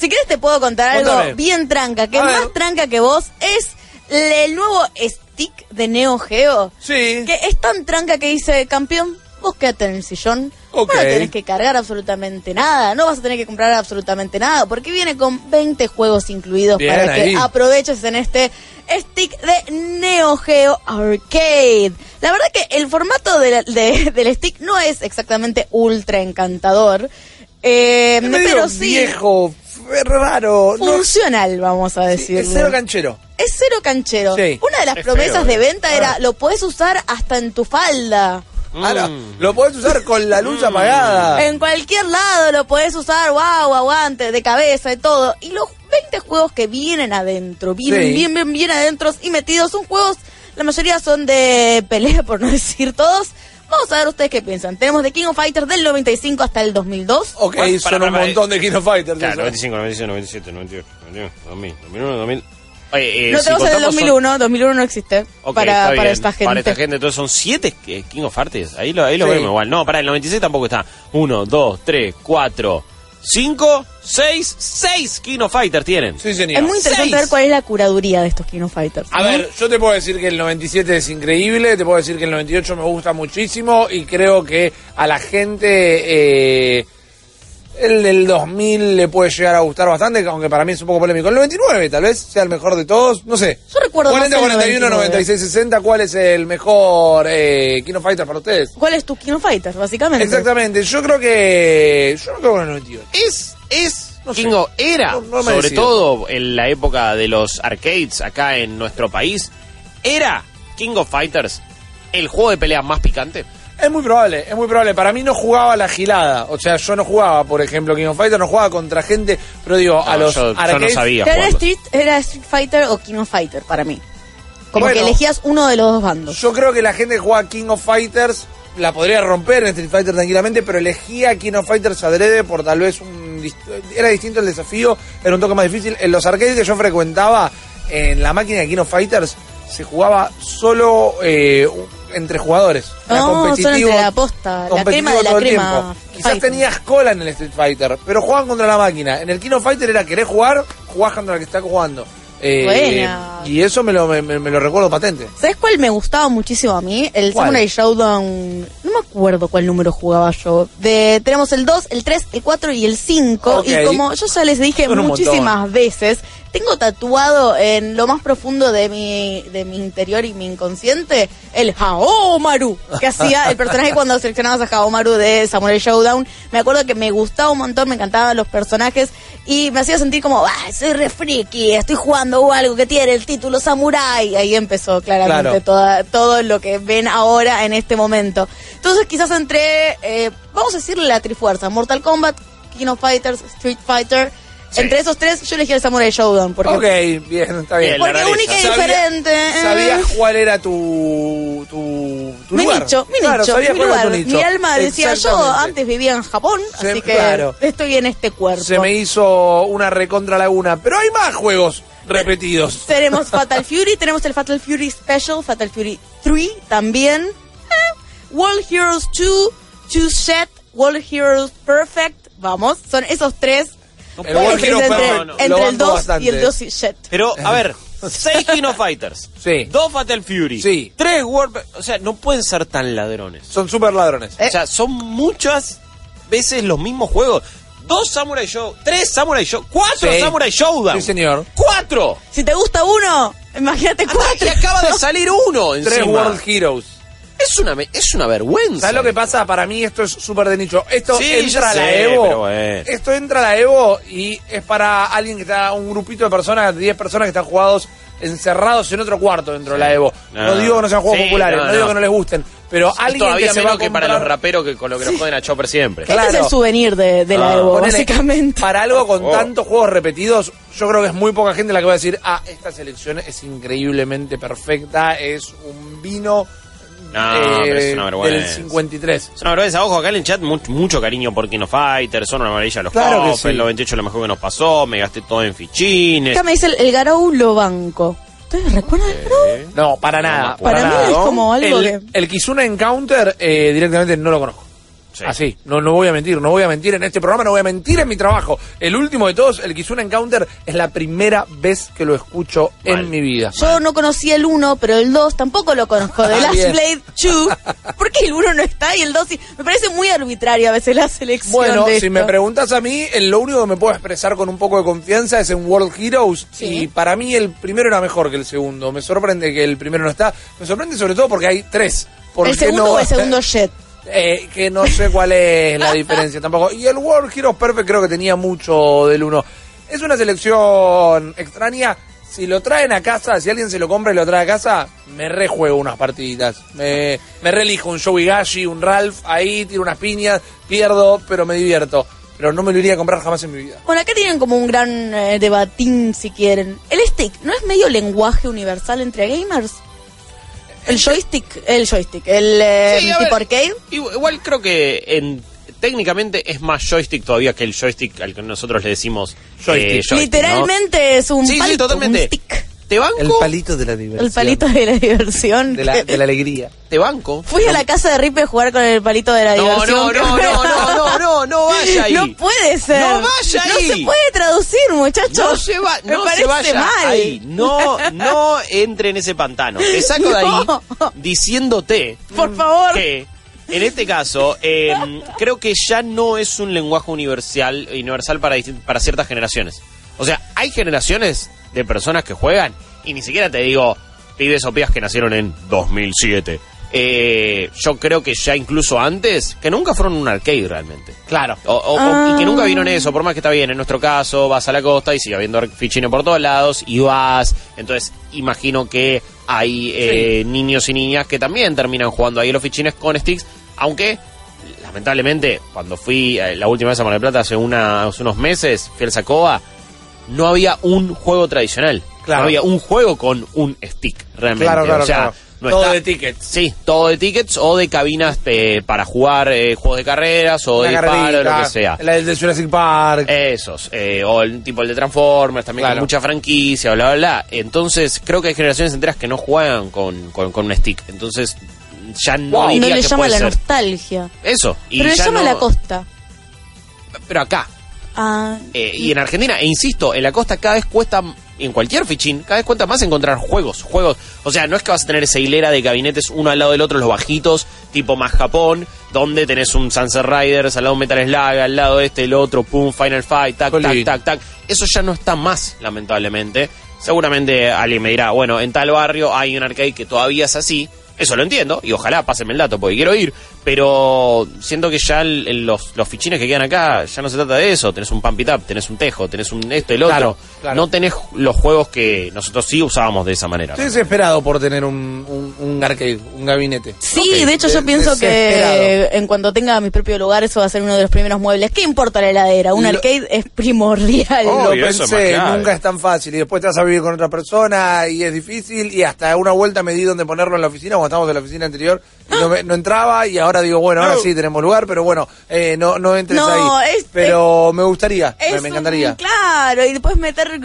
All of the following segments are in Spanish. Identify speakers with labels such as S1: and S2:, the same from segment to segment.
S1: Si querés te puedo contar algo
S2: Contame.
S1: bien tranca, que
S2: A
S1: es
S2: ver.
S1: más tranca que vos, es el nuevo stick de Neo Geo.
S2: Sí.
S1: Que es tan tranca que dice, campeón, vos quédate en el sillón.
S2: Ok.
S1: No tenés que cargar absolutamente nada, no vas a tener que comprar absolutamente nada, porque viene con 20 juegos incluidos
S2: Bien
S1: para
S2: ahí.
S1: que aproveches en este stick de Neo Geo Arcade. La verdad que el formato de la- de- del stick no es exactamente ultra encantador, eh, pero sí
S2: viejo, f- raro. no-
S1: funcional, vamos a
S2: sí,
S1: decir.
S2: es cero canchero.
S1: Es cero canchero.
S2: Sí.
S1: Una de las
S3: Es
S1: promesas
S3: feo,
S1: de
S3: eh.
S1: venta era, lo puedes usar hasta en tu falda.
S2: Ahora,
S3: Mm.
S2: lo podés usar con la luz apagada.
S1: En cualquier lado lo puedes usar, wow, aguante, de cabeza y todo. Y los 20 juegos que vienen adentro, vienen
S2: Sí.
S1: bien, bien, bien adentro y metidos, son juegos, la mayoría son de pelea, por no decir todos. Vamos a ver ustedes qué piensan. Tenemos de King of Fighters del 95 hasta el 2002.
S2: Ok,
S3: Bueno,
S2: son
S3: para,
S2: un
S3: para,
S2: montón de King of Fighters.
S3: Claro,
S2: eso.
S3: 95, 96, 97, 98, 99, 2000, 2001, 2000. Oye, eh,
S1: no
S3: si
S1: tenemos el del
S3: contamos son-
S1: 2001, 2001 no existe
S3: Ok,
S1: para, para esta gente.
S3: Para esta gente, entonces son 7 King of Hearts. Ahí lo, ahí lo
S2: Sí.
S3: vemos igual. No, para el 96 tampoco está. 1, 2, 3, 4, 5, 6, 6 King of Fighters tienen.
S2: Sí, señor.
S1: Es muy interesante
S3: Seis.
S1: ver cuál es la curaduría de estos King of Fighters.
S2: A
S1: ¿no?
S2: ver, yo te puedo decir que el 97 es increíble, te puedo decir que el 98 me gusta muchísimo y creo que a la gente eh, el del 2000 le puede llegar a gustar bastante, aunque para mí es un poco polémico. El 99 tal vez sea el mejor de todos, no sé.
S1: Yo recuerdo más
S2: 40,
S1: el
S2: 41,
S1: 99.
S2: 96, 60, ¿cuál es el mejor eh, King of Fighter para ustedes?
S1: ¿Cuál es tu King of Fighters, básicamente?
S2: Exactamente, yo creo que... Yo creo que el 98.
S3: Es, es,
S2: No sé.
S3: King of- era,
S2: No- no me
S3: sobre
S2: decido.
S3: todo en la época de los arcades acá en nuestro país, era King of Fighters el juego de pelea más picante.
S2: Es muy probable, es muy probable. Para mí no jugaba la gilada. O sea, yo no jugaba, por ejemplo, King of Fighters, no jugaba contra gente, pero digo, a
S3: No,
S2: los
S3: yo, yo no
S2: arcades-
S3: sabía
S1: Que era
S3: jugarlos.
S1: Street, era Street Fighter o King of Fighter para mí. Como
S2: Bueno.
S1: que elegías uno de los dos bandos.
S2: Yo creo que la gente que juega King of Fighters la podría romper en Street Fighter tranquilamente, pero elegía King of Fighters adrede por tal vez un... Era distinto el desafío, era un toque más difícil. En los arcades que yo frecuentaba, en la máquina de King of Fighters, se jugaba solo eh, entre jugadores. Era
S1: No, solo
S2: competitivo-
S1: entre la posta, la
S2: competitivo
S1: crema de la crema
S2: tiempo. Quizás tenías cola en el Street Fighter, pero jugaban contra la máquina. En el King of Fighter era querés jugar, jugás contra el que está jugando. Eh,
S1: Buena.
S2: y eso me lo, me, me- lo recuerdo patente.
S1: ¿Sabes cuál me gustaba muchísimo a mí? El
S2: ¿Cuál?
S1: Samurai Showdown. No me acuerdo cuál número jugaba yo. De, tenemos el 2, el 3, el 4 y el 5.
S2: Ok.
S1: Y como yo ya les dije
S2: Son
S1: muchísimas veces, tengo tatuado en lo más profundo de mi, de mi interior y mi inconsciente el Haomaru que hacía el personaje cuando seleccionabas a Haomaru de Samurai Showdown. Me acuerdo que me gustaba un montón, me encantaban los personajes y me hacía sentir como, ah, soy re friki, estoy jugando o algo que tiene el título Samurai. Ahí empezó claramente
S2: Claro.
S1: toda, todo lo que ven ahora en este momento. Entonces quizás entre, eh, vamos a decirle la trifuerza, Mortal Kombat, King of Fighters, Street Fighter.
S3: Sí.
S1: Entre esos tres yo elegí el Samurai Showdown porque
S2: Ok, bien, está bien.
S1: Porque
S3: la
S1: única y diferente. eh.
S2: ¿Sabías cuál era tu, tu, tu
S1: mi
S2: lugar?
S1: nicho, mi
S2: Claro,
S1: nicho,
S2: sabías
S1: mi
S2: cuál era
S1: lugar.
S2: tu nicho.
S1: Mi alma decía, yo antes vivía en Japón,
S2: Se-
S1: así que
S2: claro.
S1: estoy en este cuerpo.
S2: Se me hizo una recontra laguna, pero hay más juegos repetidos.
S1: Tenemos Fatal Fury, tenemos el Fatal Fury Special, Fatal Fury 3 también. Eh, World Heroes 2, Two Set, World Heroes Perfect. Vamos, son esos tres.
S2: El World Hero
S1: entre,
S2: Perfect lo
S1: entre el
S2: banco
S1: 2
S2: bastante.
S1: y el 2 y Set.
S3: Pero, a ver, 6 King of Fighters.
S2: Sí.
S3: 2 Fatal Fury.
S2: Sí.
S3: 3 World... O sea, no pueden ser tan ladrones.
S2: Son super ladrones.
S1: Eh.
S3: O sea, son muchas veces los mismos juegos. Dos Samurai Show, tres Samurai Show, cuatro
S2: Sí.
S3: Samurai Showdown.
S2: Sí, señor.
S3: ¡Cuatro!
S1: Si te gusta uno, imagínate
S3: Y
S1: cuatro.
S3: acaba de salir uno
S2: Tres
S3: encima.
S2: World Heroes.
S3: Es una, me- es una vergüenza.
S2: ¿Sabes lo que pasa? Para mí esto es súper de nicho. Esto
S3: Sí,
S2: entra a la
S3: sé,
S2: Evo.
S3: pero.
S2: Esto entra a la Evo y es para alguien que está, un grupito de personas, 10 personas que están jugados encerrados en otro cuarto dentro de la Evo. No,
S3: No.
S2: digo que no sean juegos
S3: Sí,
S2: populares, no,
S3: no,
S2: digo que no les gusten, pero
S3: Es
S2: alguien
S3: todavía
S2: que se va
S3: menos
S2: a
S3: que para los raperos que con lo que nos joden a Chopper siempre.
S2: Claro.
S1: Este es el souvenir de, de la
S3: Ah,
S1: Evo,
S2: Ponele,
S1: básicamente.
S2: Para algo con
S3: Oh.
S2: tantos juegos repetidos, yo creo que es muy poca gente la que va a decir, ah, esta selección es increíblemente perfecta, es un vino
S3: No,
S2: eh,
S3: pero es una vergüenza.
S2: del 53.
S3: Es una vergüenza. Ojo, acá en el chat mucho, mucho cariño por King of Fighters. Son una maravilla los
S2: Claro sí.
S3: El 98 lo mejor que nos pasó. Me gasté todo en fichines.
S1: Acá me dice el, el Garou lo banco. ¿Ustedes recuerdan el Garou?
S3: Eh,
S2: No, para
S3: No,
S2: nada.
S3: para
S1: mí es como algo
S2: el,
S1: que-
S2: el Kizuna Encounter eh, directamente no lo conozco.
S3: Sí.
S2: Así, no, no voy a mentir, no voy a mentir en este programa, no voy a mentir en mi trabajo. El último de todos, el Kizuna Encounter, es la primera vez que lo escucho
S3: Mal.
S2: en mi vida.
S1: Yo no conocía el 1, pero el 2 tampoco lo conozco. The
S2: Ah,
S1: Last
S2: bien.
S1: Blade 2. ¿Por qué el 1 no está y el 2 sí? Me parece muy arbitraria a veces la selección
S2: Bueno,
S1: de
S2: si
S1: esto.
S2: me preguntas a mí, en lo único que me puedo expresar con un poco de confianza es en World Heroes.
S1: Sí.
S2: Y para mí el primero era mejor que el segundo. Me sorprende que el primero no está. Me sorprende sobre todo porque hay tres. ¿Por
S1: ¿El
S2: qué
S1: segundo
S2: no
S1: o el segundo Jet?
S2: Eh, que no sé cuál es la diferencia tampoco. Y el World Heroes Perfect creo que tenía mucho del uno. Es una selección extraña. Si lo traen a casa, si alguien se lo compra y lo trae a casa, me rejuego unas partiditas. Me, me reelijo un Joey Gashi, un Ralph, ahí tiro unas piñas, pierdo, pero me divierto. Pero no me lo iría a comprar jamás en mi vida.
S1: Bueno, acá tienen como un gran eh, debatín, si quieren. ¿El stick no es medio lenguaje universal entre gamers? ¿El joystick? El joystick. ¿El eh,
S3: Sí, a
S1: tipo
S3: ver,
S1: arcade?
S3: Igual, igual creo que en, técnicamente es más joystick todavía que el joystick al que nosotros le decimos
S2: Joystick.
S3: eh, joystick, ¿no?
S1: Literalmente es un
S3: Sí, totalmente.
S1: un stick.
S3: Te banco,
S2: El palito de la diversión.
S1: El palito de la diversión.
S2: de la, de la alegría.
S3: te banco.
S1: Fui a la casa de Ripe a jugar con el palito de la
S3: No,
S1: diversión.
S3: no, no, no, no, no, no, no vaya ahí.
S1: No puede ser.
S3: No vaya ahí.
S1: No se puede traducir, muchachos.
S3: No se, va,
S1: Me
S3: no
S1: parece
S3: se vaya
S1: mal.
S3: ahí. No, no entre en ese pantano. Te saco de ahí diciéndote
S1: Por favor.
S3: que en este caso eh, creo que ya no es un lenguaje universal universal para para ciertas generaciones. O sea, hay generaciones de personas que juegan y ni siquiera te digo pibes o pibas que nacieron en 2007. Eh, yo creo que ya incluso antes, que nunca fueron un arcade realmente.
S2: Claro.
S3: O, o- o-
S1: Ah.
S3: y que nunca vieron eso, por más que está bien, en nuestro caso vas a la costa y sigue habiendo fichines por todos lados y vas, entonces imagino que hay eh, niños y niñas que también terminan jugando ahí los fichines con sticks, aunque lamentablemente cuando fui eh, la última vez a Mar del Plata hace, una- hace unos meses, fui al Sacoa, no había un juego tradicional,
S2: Claro.
S3: no había un juego con un stick realmente,
S2: Claro, claro,
S3: o sea,
S2: claro.
S3: no
S2: Todo
S3: está-
S2: de tickets.
S3: Sí, todo de tickets o de cabinas eh, para jugar eh, juegos de carreras o de disparo, lo que sea.
S2: La del de Jurassic Park.
S3: Esos, eh, o el tipo el de Transformers, también
S2: Claro.
S3: con mucha franquicia, bla, bla, bla. Entonces, creo que hay generaciones enteras que no juegan con, con, con un stick. Entonces, ya no
S2: Wow.
S3: diría
S1: No le
S3: que
S1: llama
S3: puede
S1: la
S3: ser.
S1: nostalgia.
S3: Eso. Y
S1: Pero le llama
S3: no-
S1: la costa.
S3: Pero acá.
S1: Ah,
S3: eh, y en Argentina, e insisto, en la costa cada vez cuesta, en cualquier fichín, cada vez cuesta más encontrar juegos, juegos. O sea, no es que vas a tener esa hilera de gabinetes uno al lado del otro, los bajitos, tipo más Japón, donde tenés un Sunset Riders, al lado un Metal Slug, al lado este, el otro, pum, Final Fight, tac, tac, tac, tac. Eso ya no está más, lamentablemente. Seguramente alguien me dirá, bueno, en tal barrio hay un arcade que todavía es así. Eso lo entiendo, y ojalá pásenme el dato porque quiero ir, pero siento que ya el- el- los, los fichines que quedan acá, ya no se trata de eso. Tenés un Pump It Up, tenés un Tejo, tenés un esto, el otro.
S2: Claro, claro.
S3: No tenés los juegos que nosotros sí usábamos de esa manera.
S2: Estoy desesperado por tener un, un, un arcade, un gabinete.
S1: Sí, de hecho yo
S2: de-
S1: pienso que en cuanto tenga mi propio lugar eso va a ser uno de los primeros muebles. ¿Qué importa la heladera? Un
S2: Lo-
S1: arcade es primordial.
S3: Oh,
S2: Lo
S3: es
S2: pensé,
S3: clave.
S2: nunca es tan fácil. Y después te vas a vivir con otra persona y es difícil. Y hasta una vuelta me di donde ponerlo en la oficina, cuando estábamos en la oficina anterior, no, me- no entraba. Y ahora digo, bueno, ahora sí tenemos lugar, pero bueno, eh, no, no entres
S1: No,
S2: ahí.
S1: es-
S2: pero me gustaría, me, me
S1: un-
S2: encantaría.
S1: claro, y después meter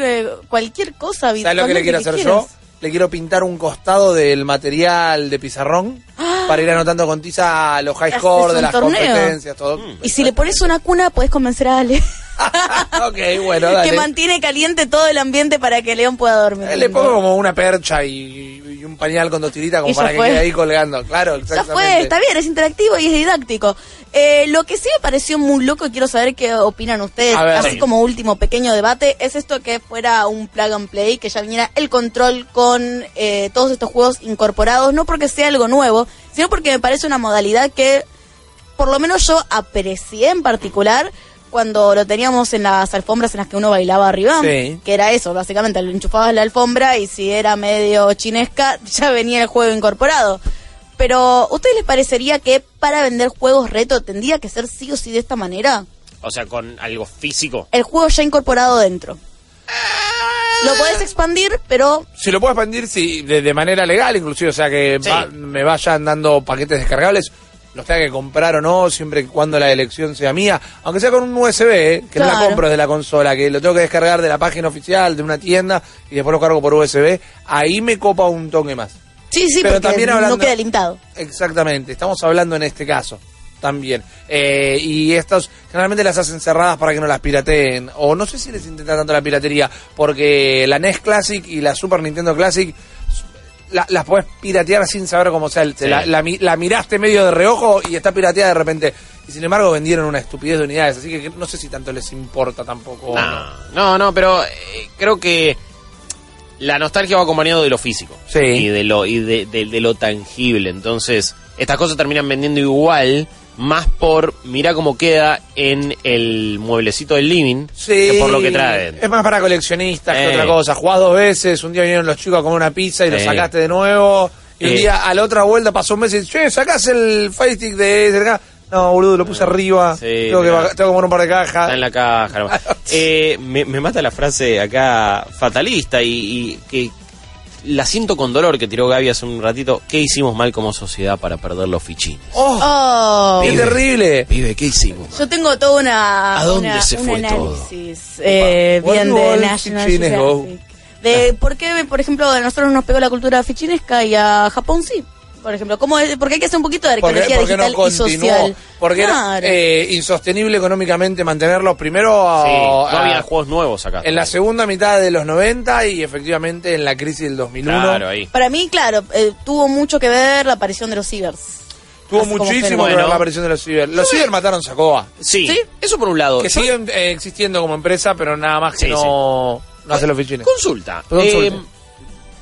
S1: cualquier cosa.
S2: ¿Sabes lo que le quiero hacer yo? Le quiero pintar un costado del material de pizarrón para ir anotando con tiza los high score de las
S1: torneo.
S2: competencias, todo.
S1: Y si le pones una cuna, puedes convencer a Ale.
S2: ok, bueno, dale.
S1: que mantiene caliente todo el ambiente para que León pueda dormir.
S2: Eh, Le pongo como una percha y, y un pañal con dos tiritas como
S1: ya
S2: para que
S1: fue.
S2: quede ahí colgando. Claro,
S1: Ya
S2: exactamente.
S1: fue, está bien, es interactivo y es didáctico. Eh, lo que sí me pareció muy loco y quiero saber qué opinan ustedes,
S2: ver.
S1: así
S2: Sí.
S1: como último pequeño debate, es esto que fuera un plug and play, que ya viniera el control con eh, todos estos juegos incorporados, no porque sea algo nuevo, sino porque me parece una modalidad que por lo menos yo aprecié en particular cuando lo teníamos en las alfombras en las que uno bailaba arriba,
S2: Sí.
S1: que era eso, básicamente, lo enchufabas la alfombra y si era medio chinesca, ya venía el juego incorporado. Pero, ¿a ustedes les parecería que para vender juegos reto tendría que ser sí o sí de esta manera?
S3: O sea, con algo físico.
S1: El juego ya incorporado dentro. Lo podés expandir, pero
S2: Si lo puedo expandir, sí, de, de manera legal, inclusive, o sea, que
S3: Sí.
S2: va- me vayan dando paquetes descargables, los tenga que comprar o no, siempre y cuando la elección sea mía, aunque sea con un USB, eh, que no la compro desde la consola, que lo tengo que descargar de la página oficial, de una tienda, y después lo cargo por USB, ahí me copa un toque más.
S1: sí, sí,
S2: Pero
S1: porque
S2: también
S1: no
S2: hablando-
S1: queda limitado.
S2: Exactamente, estamos hablando en este caso también. Eh, y estos generalmente las hacen cerradas para que no las pirateen. O no sé si les intenta tanto la piratería, porque la NES Classic y la Super Nintendo Classic la- las podés piratear sin saber cómo sea. el-
S3: Sí.
S2: La, la la miraste medio de reojo y está pirateada de repente. Y sin embargo vendieron una estupidez de unidades, así que no sé si tanto les importa tampoco. No,
S3: no, no, pero eh, creo que la nostalgia va acompañado de lo físico.
S2: Sí.
S3: Y de lo, y de, de- de lo tangible. Entonces, estas cosas terminan vendiendo igual, más por mira cómo queda en el mueblecito del living
S2: Sí,
S3: que por lo que traen.
S2: Es más para coleccionistas que
S3: Eh.
S2: otra cosa. Jugás dos veces, un día vinieron los chicos a comer una pizza y lo
S3: Sí.
S2: sacaste de nuevo. Y un
S3: Eh.
S2: día a la otra vuelta pasó un mes y che, sacás el Fire Stick de acá. No, boludo, lo puse arriba.
S3: Sí,
S2: tengo, que,
S3: mirá.
S2: tengo que poner un par de cajas.
S3: Está en la caja. Eh, me, me mata la frase acá fatalista y, y que la siento con dolor que tiró Gaby hace un ratito. ¿Qué hicimos mal como sociedad para perder los fichines?
S2: ¡Oh!
S1: Oh,
S2: ¡Qué terrible!
S3: Pibe, ¿qué hicimos?
S1: Yo tengo toda una.
S3: ¿A dónde
S1: una-
S3: se
S1: un
S3: fue todo?
S1: análisis eh,
S2: Opa.
S1: bien de
S2: al
S1: National. Geographic. De por qué, por ejemplo, a nosotros nos pegó la cultura fichinesca y a Japón sí. Por ejemplo, ¿cómo es? porque hay que hacer un poquito de
S2: ¿Por qué,
S1: arqueología
S2: por qué no
S1: digital y
S2: continuó?
S1: social.
S2: Porque era
S1: Claro.
S2: eh, insostenible económicamente mantenerlos primero
S3: Sí,
S2: a-
S3: no había
S2: a-
S3: juegos nuevos acá.
S2: en la segunda mitad de los 90 y efectivamente en la crisis del 2001.
S3: Claro, ahí.
S1: Para mí, claro, eh, tuvo mucho que ver la aparición de los cibers.
S2: Tuvo
S1: Así
S2: muchísimo
S1: fenómeno.
S2: que ver
S3: Bueno.
S2: la aparición de los ciber. Los ciber mataron Sacoa.
S3: Sí,
S1: ¿Sí?
S3: eso por un lado.
S2: Que siguen eh, existiendo como empresa, pero nada más que
S3: Sí,
S2: no, no hace los fichines.
S3: Consulta.
S2: Consulta.
S3: Eh,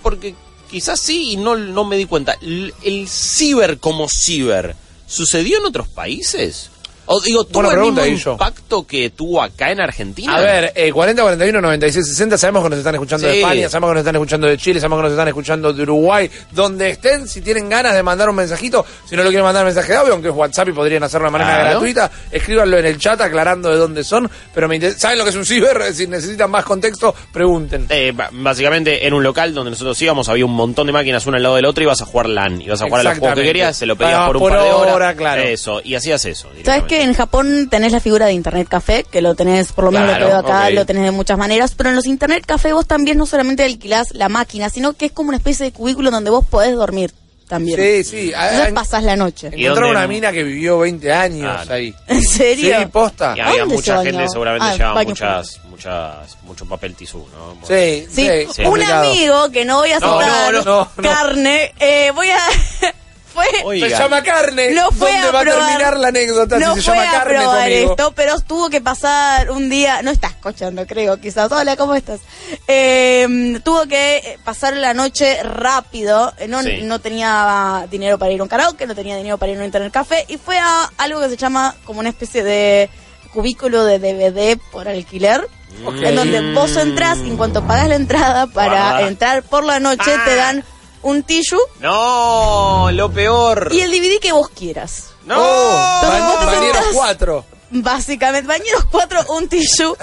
S3: porque quizás sí y no, no me di cuenta. L- ¿El ciber como ciber sucedió en otros países? O digo, ¿tuvo
S2: Buena
S3: el
S2: pregunta,
S3: mismo impacto que tuvo acá en Argentina?
S2: A ver, eh, 40, 41, 96, 60, sabemos que nos están escuchando de. España, sabemos que nos están escuchando de Chile, sabemos que nos están escuchando de Uruguay, donde estén, si tienen ganas de mandar un mensajito, si no lo quieren mandar mensaje de audio, aunque es WhatsApp y podrían hacerlo de manera
S3: Claro.
S2: gratuita, escríbanlo en el chat aclarando de dónde son, pero me inter- ¿saben lo que es un ciber? Si necesitan más contexto, pregunten.
S3: Eh, básicamente en un local donde nosotros íbamos había un montón de máquinas una al lado del otro y ibas a jugar LAN, ibas a jugar a los juegos que querías, se lo pedías por un
S2: por
S3: par de horas,
S2: hora, claro.
S3: Eso, y hacías eso.
S1: ¿Sabes
S3: directamente.
S1: que en Japón tenés la figura de Internet Café? Que lo tenés, por lo menos
S3: Claro,
S1: lo que veo acá, lo tenés de muchas maneras. Pero en los Internet Café vos también no solamente alquilás la máquina, sino que es como una especie de cubículo donde vos podés dormir también.
S2: Sí, sí.
S1: Entonces
S2: ah,
S1: pasás la noche.
S3: ¿Y
S2: Encontraron
S3: dónde
S2: una
S3: no?
S2: mina que vivió 20 años
S3: Claro.
S2: ahí.
S1: ¿En serio?
S2: Sí, posta.
S3: Y había
S1: ¿Dónde se
S3: mucha
S1: bañó?
S3: gente, seguramente
S1: Ah,
S3: llevaba muchas, muchas, mucho papel tisú, ¿no?
S2: Sí,
S1: Sí,
S2: sí,
S1: un
S2: complicado.
S1: amigo que no voy a
S3: no,
S2: no, no.
S1: carne, eh, voy a... fue...
S3: Oiga.
S2: Se llama carne.
S1: No fue
S2: ¿Dónde
S1: a
S2: va
S1: probar-
S2: a terminar la anécdota
S1: no
S2: si se
S1: fue
S2: llama
S1: a
S2: carne
S1: probar esto, pero tuvo que pasar un día, no está escuchando, creo, quizás. Hola, ¿cómo estás? Eh, tuvo que eh, pasar la noche rápido, eh, no,
S3: Sí.
S1: no tenía dinero para ir a un karaoke, no tenía dinero para ir a un internet café, y fue a algo que se llama como una especie de cubículo de DVD por alquiler.
S2: Ok.
S1: En donde vos entras y en cuanto pagas la entrada para
S3: Guarda.
S1: entrar por la noche,
S3: Ah.
S1: te dan un tissue
S3: No, lo peor.
S1: y el DVD que vos quieras.
S3: No.
S2: Oh,
S1: Entonces vos
S2: Bañeros
S1: sentás-
S2: 4.
S1: Básicamente, bañeros 4, un tissue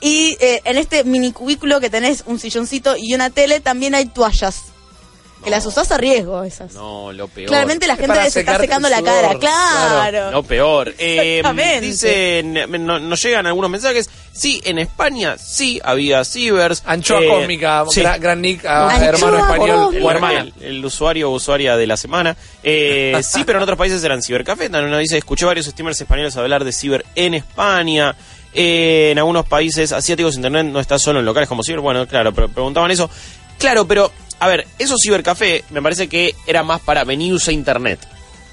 S1: y eh, en este mini cubículo que tenés un silloncito y una tele también hay toallas. Que las usás a riesgo esas.
S3: No, lo peor.
S1: Claramente la gente se está secando la cara, claro.
S2: claro.
S3: Lo peor. Eh, dicen, no- nos llegan algunos mensajes. Sí, en España sí había cibers.
S2: Anchoa
S3: Eh,
S2: cósmica,
S3: sí.
S2: gra- gran Nick,
S1: Anchoa
S2: hermano español
S3: El,
S2: hermana.
S3: el- el usuario o usuaria de la semana. Eh, sí, pero en otros países eran cibercafé. También nos dice, escuché varios streamers españoles hablar de ciber en España. Eh, en algunos países asiáticos internet no está solo en locales como ciber. Bueno, claro, pero preguntaban eso. Claro, pero, a ver, esos cibercafé me parece que era más para venues a internet.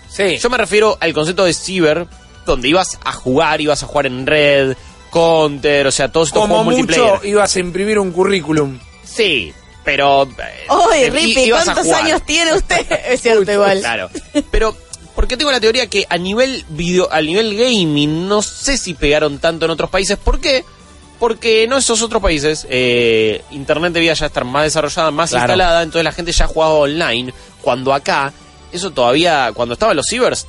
S2: Sí.
S3: Yo me refiero al concepto de ciber, donde ibas a jugar, ibas a jugar en red, counter, o sea, todos estos
S2: Como
S3: juegos multiplayer.
S2: mucho ibas a imprimir un currículum.
S3: Sí, pero... eh,
S1: Oye,
S3: i-
S1: Rippy,
S3: ibas a
S1: ¿cuántos años tiene usted? es cierto, igual.
S3: Claro. Pero, porque tengo la teoría que a nivel video, al nivel gaming, no sé si pegaron tanto en otros países. ¿Por qué? Porque en esos otros países, eh, Internet debía ya estar más desarrollada, más
S2: Claro.
S3: instalada, entonces la gente ya jugaba online. Cuando acá, eso todavía, cuando estaban los cibers,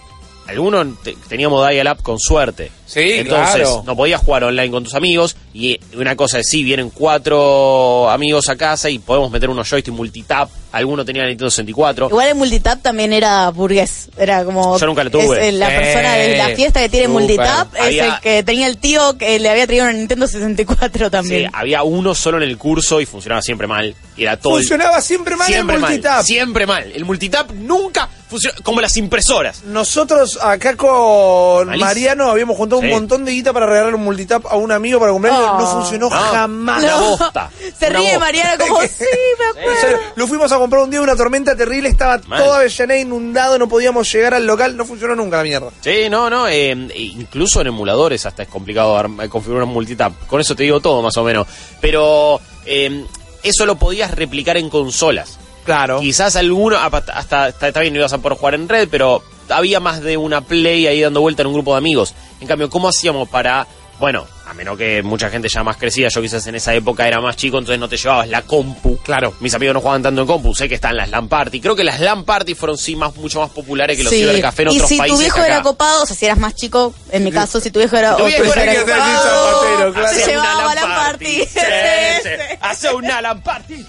S3: algunos te- teníamos dial-up con suerte.
S2: Sí,
S3: Entonces,
S2: claro.
S3: no podías jugar online con tus amigos. Y una cosa es, sí, vienen cuatro amigos a casa y podemos meter unos joystick multitap. Alguno tenía Nintendo 64.
S1: Igual el multitap también era burgués. Era como.
S3: Yo nunca lo tuve.
S1: es, eh, la
S2: Sí,
S1: persona de la fiesta que tiene multitap es
S3: Había-
S1: el que tenía el tío que le había traído una Nintendo 64
S3: Sí,
S1: también.
S3: había uno solo en el curso y funcionaba siempre mal. Y era todo el-
S2: Funcionaba siempre mal
S3: siempre
S2: el multitap.
S3: mal. Siempre mal. El multitap nunca funciona como las impresoras.
S2: Nosotros acá con
S3: Malísimo.
S2: Mariano habíamos juntado
S3: Sí.
S2: un montón de guita para regalar un multitap a un amigo para cumpleaños.
S1: Oh.
S2: No funcionó
S3: No.
S2: jamás.
S3: Una bosta.
S1: Se
S3: Una
S1: ríe
S3: bosta.
S1: Mariana como, sí, me acuerdo.
S2: lo fuimos a comprar un día, una tormenta terrible, estaba
S3: Mal.
S2: toda Avellaneda inundado, no podíamos llegar al local, no funcionó nunca la mierda.
S3: Sí, no, no, eh, incluso en emuladores hasta es complicado eh, configurar un multitap. Con eso te digo todo, más o menos. Pero eh, eso lo podías replicar en consolas.
S2: Claro.
S3: Quizás alguno, hasta, hasta está bien, no ibas a poder jugar en red, pero había más de una play ahí dando vuelta en un grupo de amigos. En cambio, ¿cómo hacíamos para, bueno, a menos que mucha gente ya más crecida, yo quizás en esa época era más chico, entonces no te llevabas la compu.
S2: Claro.
S3: Mis amigos no jugaban tanto en compu, sé que están las LAN Party. Creo que las LAN Party fueron sí más, mucho más populares que los
S1: Sí.
S3: cibercafé en
S1: y
S3: otros
S1: si
S3: países.
S1: tu viejo era copado, o sea, si eras más chico, en mi caso, si tu viejo era,
S3: Si tu viejo era
S1: era copado,
S2: zapatero, claro.
S1: se llevaba
S3: LAN
S1: party.
S3: Sí, sí. Hace una LAN party.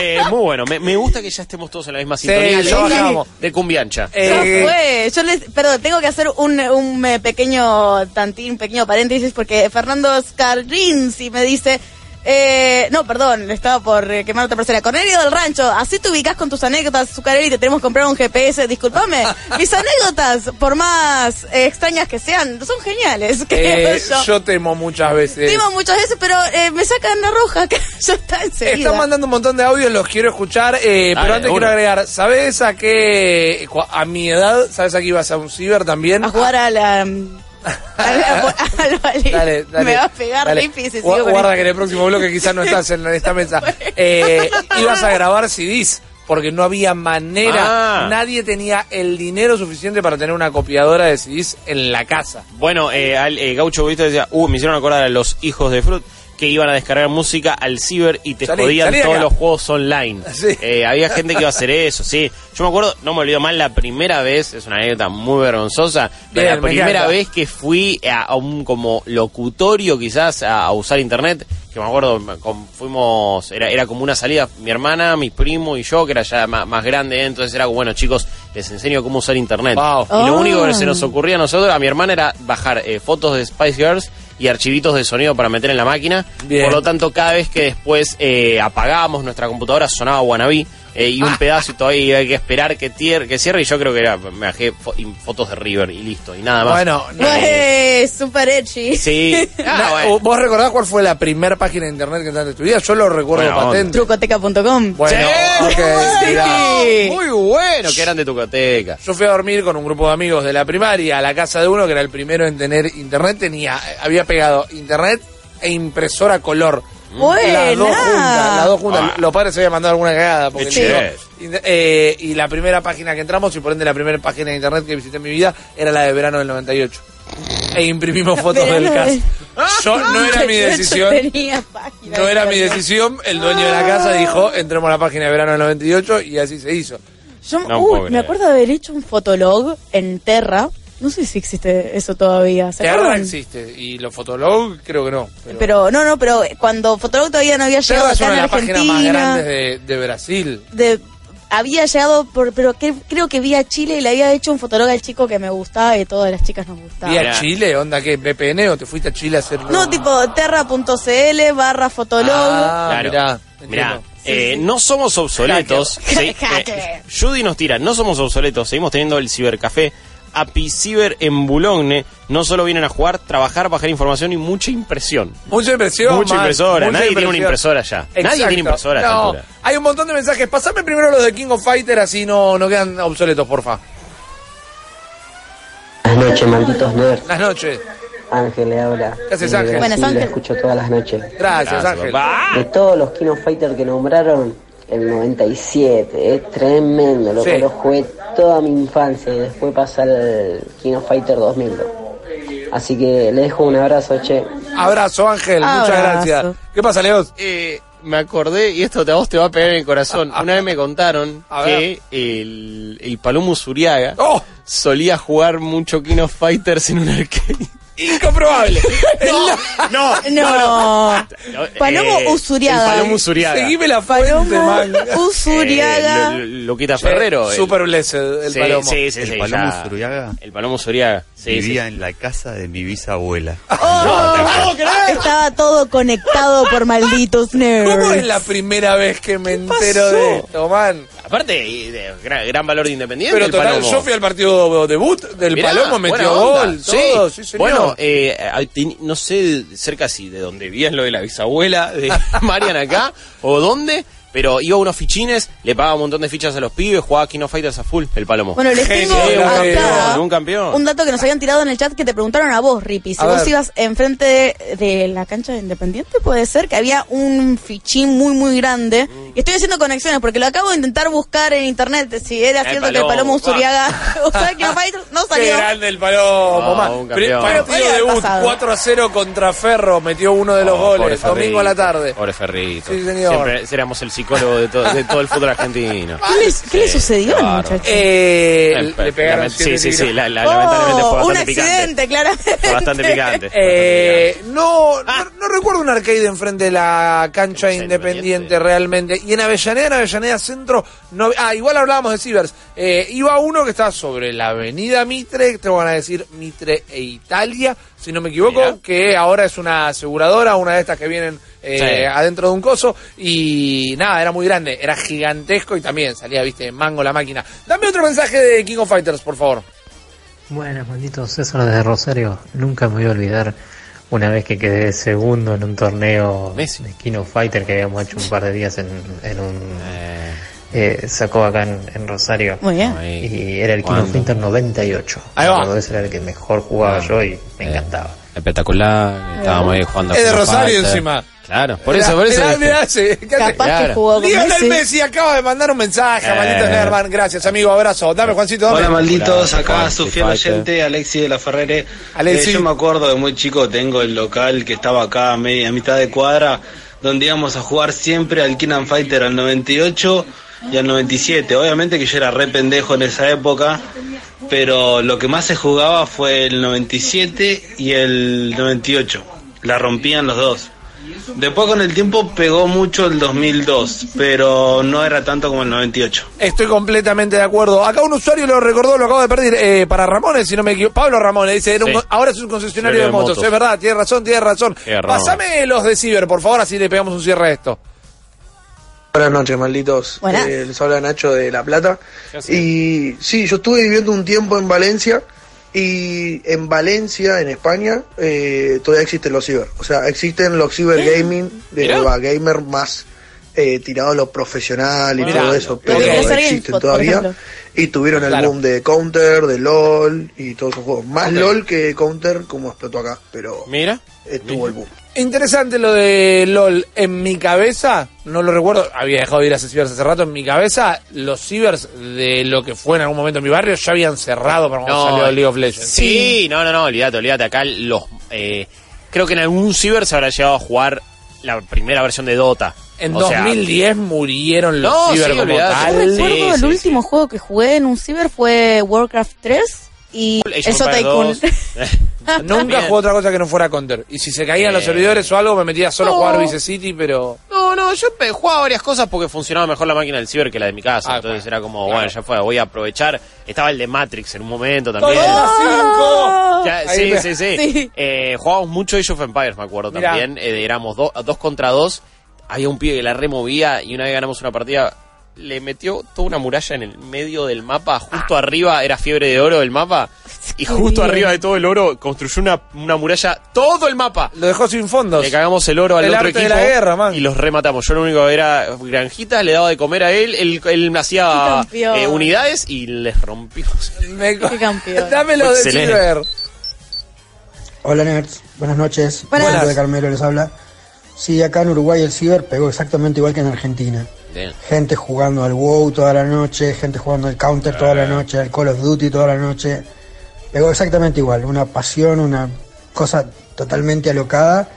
S3: Eh, muy bueno, me, me gusta que ya estemos todos en la misma sintonía.
S2: ya bajamos.
S3: de cumbiancha.
S2: Eh,
S1: fue. Yo les, perdón, tengo que hacer un, un eh, pequeño tantín, pequeño paréntesis, porque Fernando Scarrinzi me dice, eh, no, perdón, estaba por eh, quemar a otra persona. Cornelio del Rancho, así te ubicas con tus anécdotas, Zuccarelli, te tenemos que comprar un GPS. Disculpame, mis anécdotas, por más eh, extrañas que sean, son geniales. creo
S2: eh,
S1: yo.
S2: yo temo muchas veces.
S1: Timo muchas veces, pero eh, me sacan la roja, que ya está enseguida.
S2: Están mandando un montón de audios, los quiero escuchar, eh,
S3: Dale,
S2: pero antes quiero agregar, ¿sabes a qué, a mi edad, sabes a qué ibas a un ciber también?
S1: a jugar a la... Ballet.
S2: Dale, dale.
S1: Me va a pegar
S2: dale.
S1: Sigo con
S2: Guarda que en el próximo bloque quizás no estás en esta mesa. Eh, ibas a grabar CDs. Porque no había manera,
S3: Ah.
S2: nadie tenía el dinero suficiente para tener una copiadora de CDs en la casa.
S3: Bueno, eh, al, eh, Gaucho Bolito decía, uh, me hicieron acordar a los hijos de Fruit que iban a descargar música al ciber y te
S2: Salí,
S3: jodían
S2: salí
S3: todos los juegos online.
S2: Sí.
S3: Eh, había gente que iba a hacer eso, sí. Yo me acuerdo, no me olvido mal, la primera vez, es una anécdota muy vergonzosa,
S2: Bien,
S3: la
S2: me
S3: primera
S2: encanta.
S3: vez que fui a, un como locutorio quizás a, a usar internet, que me acuerdo, fuimos, era, era como una salida, mi hermana, mi primo y yo, que era ya ma- más, grande, entonces era como, bueno chicos, les enseño cómo usar internet.
S2: Wow.
S3: Y lo único que se nos ocurría a nosotros, a mi hermana, era bajar eh, fotos de Spice Girls y archivitos de sonido para meter en la máquina.
S2: Bien.
S3: Por lo tanto, cada vez que después eh, apagábamos nuestra computadora sonaba Wannabe. Eh, y un pedazo y todavía hay que esperar que, tier- que cierre y yo creo que era, me bajé fo- y fotos de River y listo y nada más
S2: Bueno, no.
S1: Güey, super edgy.
S3: sí Ah, bueno.
S2: ¿Vos recordás cuál fue la primera página de internet que entraste en tu vida? Yo lo recuerdo
S3: Buena onda.
S2: patente.
S1: Trucoteca.com.
S2: Bueno,
S3: Sí.
S2: ok, mirá.
S1: Sí.
S3: muy bueno que eran de tu coteca
S2: Yo fui a dormir con un grupo de amigos de la primaria a la casa de uno que era el primero en tener internet. Tenía, había pegado internet e impresora color.
S1: Buena.
S2: Las dos juntas, las dos juntas.
S3: Ah.
S2: Los padres se habían mandado alguna cagada. Porque eh, y la primera página que entramos, y por ende la primera página de internet que visité en mi vida, era la de verano del 98. E imprimimos fotos del caso. Yo, no era mi decisión. No era mi decisión, el dueño de la casa dijo, entremos a la página de verano del 98 y así se hizo.
S1: Yo
S3: No
S1: uh,
S3: puedo
S1: me acuerdo de haber hecho un fotolog en Terra. No sé si existe eso todavía. ¿Se
S2: Terra
S1: acuerdan?
S2: existe y los Fotolog creo que no. Pero,
S1: Pero no, no, pero cuando Fotolog todavía no había llegado
S2: Terra es
S1: acá
S2: una de
S1: en
S2: las páginas más grandes de, de Brasil.
S1: de- había llegado, por, pero que, creo que vi a Chile y le había hecho un fotolog al chico que me gustaba y todas las chicas nos gustaban.
S2: ¿Y a. Chile? ¿Onda qué? ¿VPN o te fuiste a Chile a hacer...?
S1: No, tipo terra.cl barra fotolog.
S2: Ah,
S3: Claro.
S2: mirá,
S3: eh, no somos obsoletos. Sí, eh, Judy nos tira, no somos obsoletos, seguimos teniendo el cibercafé. Apiciber en Boulogne no solo vienen a jugar, trabajar, bajar información y mucha impresión.
S2: Mucha impresión.
S3: Mucha
S2: man,
S3: impresora,
S2: mucha
S3: nadie tiene una impresora ya. Nadie
S2: Exacto.
S3: tiene impresora a esta
S2: No, hay un montón de mensajes. Pasame primero los de King of Fighter, así no, no quedan obsoletos, porfa.
S4: Buenas noches, malditos nerds.
S2: Las noches.
S4: Ángel le habla.
S2: ¿Qué haces,
S4: Desde
S2: Ángel?
S1: Buenas,
S4: lo
S1: Ángel.
S4: escucho todas las noches.
S2: Gracias, Ángel.
S3: papá.
S4: De todos los Kino Fighter que nombraron, el 97, es tremendo. Lo
S2: Sí.
S4: que lo jugué toda mi infancia y después pasa el Kino Fighter 2000. Así que le dejo un abrazo, che.
S2: Abrazo, Ángel. Muchas gracias. ¿Qué pasa, Leos?
S3: Eh, me acordé, y esto te- a vos te va a pegar en el corazón. Una vez me contaron que el, el Palomo Zuriaga
S2: ¡Oh!
S3: solía jugar mucho King of Fighters en un arcade.
S2: Incomprobable.
S3: No,
S1: No. Palomo
S3: Eh,
S1: Usuriaga.
S3: El Palomo Usuriaga.
S2: Seguime la fuente,
S1: Palomo
S2: man.
S1: Usuriaga.
S3: Eh, Lo- Loquita Ferrero. el-
S2: Super blessed, el
S3: sí,
S2: palomo.
S3: Sí, sí,
S5: El
S3: sí,
S5: Palomo
S3: ya.
S5: Zuriaga
S3: El Palomo Zuriaga. Sí,
S5: vivía
S3: sí.
S5: en la casa de mi bisabuela.
S1: Oh, estaba todo conectado por malditos nerds.
S2: ¿Cómo es la primera vez que me entero
S1: pasó?
S2: de esto, man?
S3: Aparte, y de gran, gran valor de independiente.
S2: Pero total,
S3: Palomo.
S2: yo fui al partido debut del
S3: Mirá,
S2: Palomo, metió
S3: onda,
S2: gol, todo, sí, señor.
S3: Bueno, eh, no sé cerca si de donde vivías lo de la bisabuela de Marian acá o dónde, pero iba a unos fichines, le pagaba un montón de fichas a los pibes, jugaba Kino Fighters a full, el Palomo.
S1: Bueno, les tengo acá
S3: un campeón.
S1: un dato que nos habían tirado en el chat que te preguntaron a vos, Ripi. Si
S2: A
S1: vos
S2: ver.
S1: ibas enfrente de, de la cancha de Independiente, puede ser que había un fichín muy, muy grande. Y estoy haciendo conexiones porque lo acabo de intentar buscar en internet. Si era
S3: El
S1: cierto que el
S3: Palomo,
S1: Fighters, no
S2: Qué
S1: salió.
S2: grande el Palomo,
S3: un.
S1: Pero
S2: Partido debut,
S1: pasado.
S2: 4 a 0 contra Ferro, metió uno de los
S3: Oh,
S2: goles, domingo a la tarde.
S3: Pobre Ferrito.
S2: Sí, señor.
S3: Siempre éramos el psicólogo de, todo- de todo el fútbol argentino.
S1: ¿Qué le, qué sucedió al muchacho?
S2: Eh,
S3: Eh,
S2: le pegaron
S3: Sí, sí, sí, la- la- lamentablemente fue
S1: Oh, un
S3: bastante picante.
S1: accidente, claramente.
S3: Fue bastante picante.
S2: Eh, no,
S3: Ah.
S2: no, no recuerdo un arcade enfrente de la cancha Independiente. realmente. Y en Avellaneda, en Avellaneda Centro, no, ah, igual hablábamos de Cibers. Eh, iba uno que estaba sobre la avenida Mitre, te van a decir Mitre e Italia, si no me equivoco,
S3: Mira.
S2: que ahora es una aseguradora, una de estas que vienen eh,
S3: Sí.
S2: adentro de un coso. Y nada, era muy grande, era gigantesco y también salía, viste, mango la máquina. Dame otro mensaje de King of Fighters, por favor.
S6: Buenas, malditos César desde Rosario. Nunca me voy a olvidar una vez que quedé segundo en un torneo
S3: Messi.
S6: de Kino Fighter que habíamos hecho un par de días en, en un
S3: Eh,
S6: eh, sacó acá en, en Rosario.
S1: Muy bien.
S6: Y era el Kino. Fighter 98.
S2: Ahí va.
S6: Ese era el que mejor jugaba
S3: Ah.
S6: yo y me
S3: Eh,
S6: encantaba.
S3: Espectacular, estábamos ahí jugando.
S2: Es de Rosario
S3: Fighter.
S2: encima.
S3: Claro, por eso, por eso.
S1: Capaz que jugó con
S2: Lionel
S1: Messi.
S2: Messi. acaba de mandar un mensaje,
S3: Eh.
S2: maldito Nerman. Gracias, amigo, abrazo. Dame, Juancito, dame.
S7: Hola malditos, acá su fiel oyente Alexi de la Ferrere.
S2: Alexi.
S7: Eh, yo me acuerdo de muy chico, tengo el local que estaba acá a, media, a mitad de cuadra, donde íbamos a jugar siempre al King and Fighter al 98 y al 97. Obviamente que yo era re pendejo en esa época, pero lo que más se jugaba fue el 97 y el 98. La rompían los dos. Después con el tiempo pegó mucho el 2002, pero no era tanto como el 98.
S2: Estoy completamente de acuerdo. Acá un usuario lo recordó, lo acabo de perder. Eh, para Ramones, si no me equivoco. Pablo Ramones dice: era un-
S3: Sí.
S2: ahora es un concesionario de
S3: de
S2: motos.
S3: motos.
S2: Es verdad, tiene razón, tiene razón. Pásame los de Ciber, por favor, así le pegamos un cierre a esto.
S8: Buenas noches, malditos.
S1: Buenas.
S8: Eh, les habla Nacho de La Plata. Y sí, yo estuve viviendo un tiempo en Valencia y en Valencia, en España, eh, todavía existen los ciber. O sea, existen los ciber gaming de
S3: Mirá.
S8: va, gamer más eh, tirados a lo profesional y todo eso, pero existen todavía. Y tuvieron el
S2: Claro.
S8: boom de Counter, de LOL y todos esos juegos. Más. LOL que Counter como explotó acá, pero
S3: Mira.
S8: estuvo el boom.
S2: Interesante lo de LOL. En mi cabeza, no lo recuerdo, había dejado de ir a ese cibers hace rato. En mi cabeza, los cibers de lo que fue en algún momento en mi barrio ya habían cerrado para cuando salió League of Legends.
S3: Sí, no, no, no, olvídate, olvídate. Acá los. eh, creo que en algún ciber se habrá llegado a jugar la primera versión de Dota.
S2: En
S3: O sea,
S2: 2010 murieron los
S3: No,
S2: ciber
S3: sí,
S2: como
S3: olvidate.
S1: Yo
S2: tal.
S3: Sí,
S1: recuerdo el
S3: sí,
S1: último juego que jugué en un ciber fue Warcraft 3 y eso Tycoon.
S3: 2.
S2: Nunca jugué otra cosa que no fuera Counter. Y si se caían los
S3: Eh.
S2: servidores o algo, me metía solo a jugar Vice City, pero.
S3: No, no, yo pe- jugaba varias cosas porque funcionaba mejor la máquina del ciber que la de mi casa.
S2: Ah,
S3: entonces
S2: claro.
S3: era como, bueno, ya fue, voy a aprovechar. Estaba el de Matrix en un momento también.
S2: ¡Todas
S3: Ya, sí,
S2: me-
S3: sí, sí,
S1: Sí.
S3: Eh, jugábamos mucho Age of Empires, me acuerdo
S2: Mirá.
S3: también. Eh, éramos do- dos contra dos. Había un pibe que la removía y una vez ganamos una partida. Le metió toda una muralla en el medio del mapa. Justo arriba era fiebre de oro el mapa. Y justo arriba de todo el oro construyó una, una muralla. Todo el mapa.
S2: Lo dejó sin fondos.
S3: Le cagamos el oro al
S2: El
S3: otro
S2: arte de
S3: equipo
S2: la guerra, man.
S3: y los rematamos. Yo lo único que era granjitas, le daba de comer a él, él, él hacía eh, unidades y les rompimos.
S2: Me
S1: Qué campeón.
S2: Dámelo
S3: Fue
S2: de. Ciber.
S9: Hola nerds, buenas noches.
S1: Buenas.
S9: Pedro de Carmelo les habla. Sí, acá en Uruguay el ciber pegó exactamente igual que en Argentina.
S3: Bien.
S9: Gente jugando al WoW toda la noche, gente jugando al Counter toda la noche, al Call of Duty toda la noche. Pegó exactamente igual, una pasión, una cosa totalmente alocada,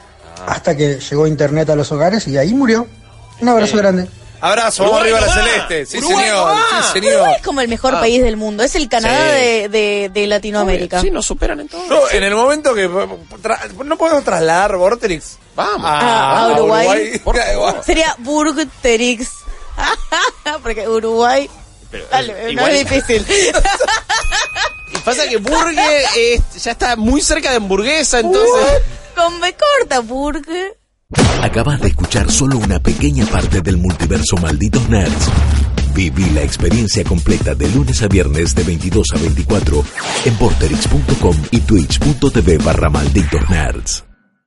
S9: hasta que llegó internet a los hogares y ahí murió. Un abrazo grande.
S2: Abrazo, vamos arriba a la
S3: no
S2: celeste. Sí,
S3: Uruguay
S2: señor.
S3: no.
S2: Sí, señor.
S1: Uruguay es como el mejor
S3: Ah.
S1: país del mundo. Es el Canadá
S3: Sí.
S1: de, de, de Latinoamérica.
S3: Sí, nos superan en todo.
S2: Yo, en el momento que. ¿No podemos trasladar Vorterix?
S3: Vamos.
S1: Ah, a Uruguay.
S3: Por favor.
S1: Sería Burgterix. Porque Uruguay.
S3: Pero,
S1: Dale,
S3: igual-
S1: no es difícil.
S3: Y pasa que Burger eh, ya está muy cerca de hamburguesa, entonces.
S1: Con B corta, Burger.
S10: Acabas de escuchar solo una pequeña parte del multiverso Malditos Nerds. Viví la experiencia completa de lunes a viernes de 22 a 24 en porterix.com y twitch.tv barra malditos nerds.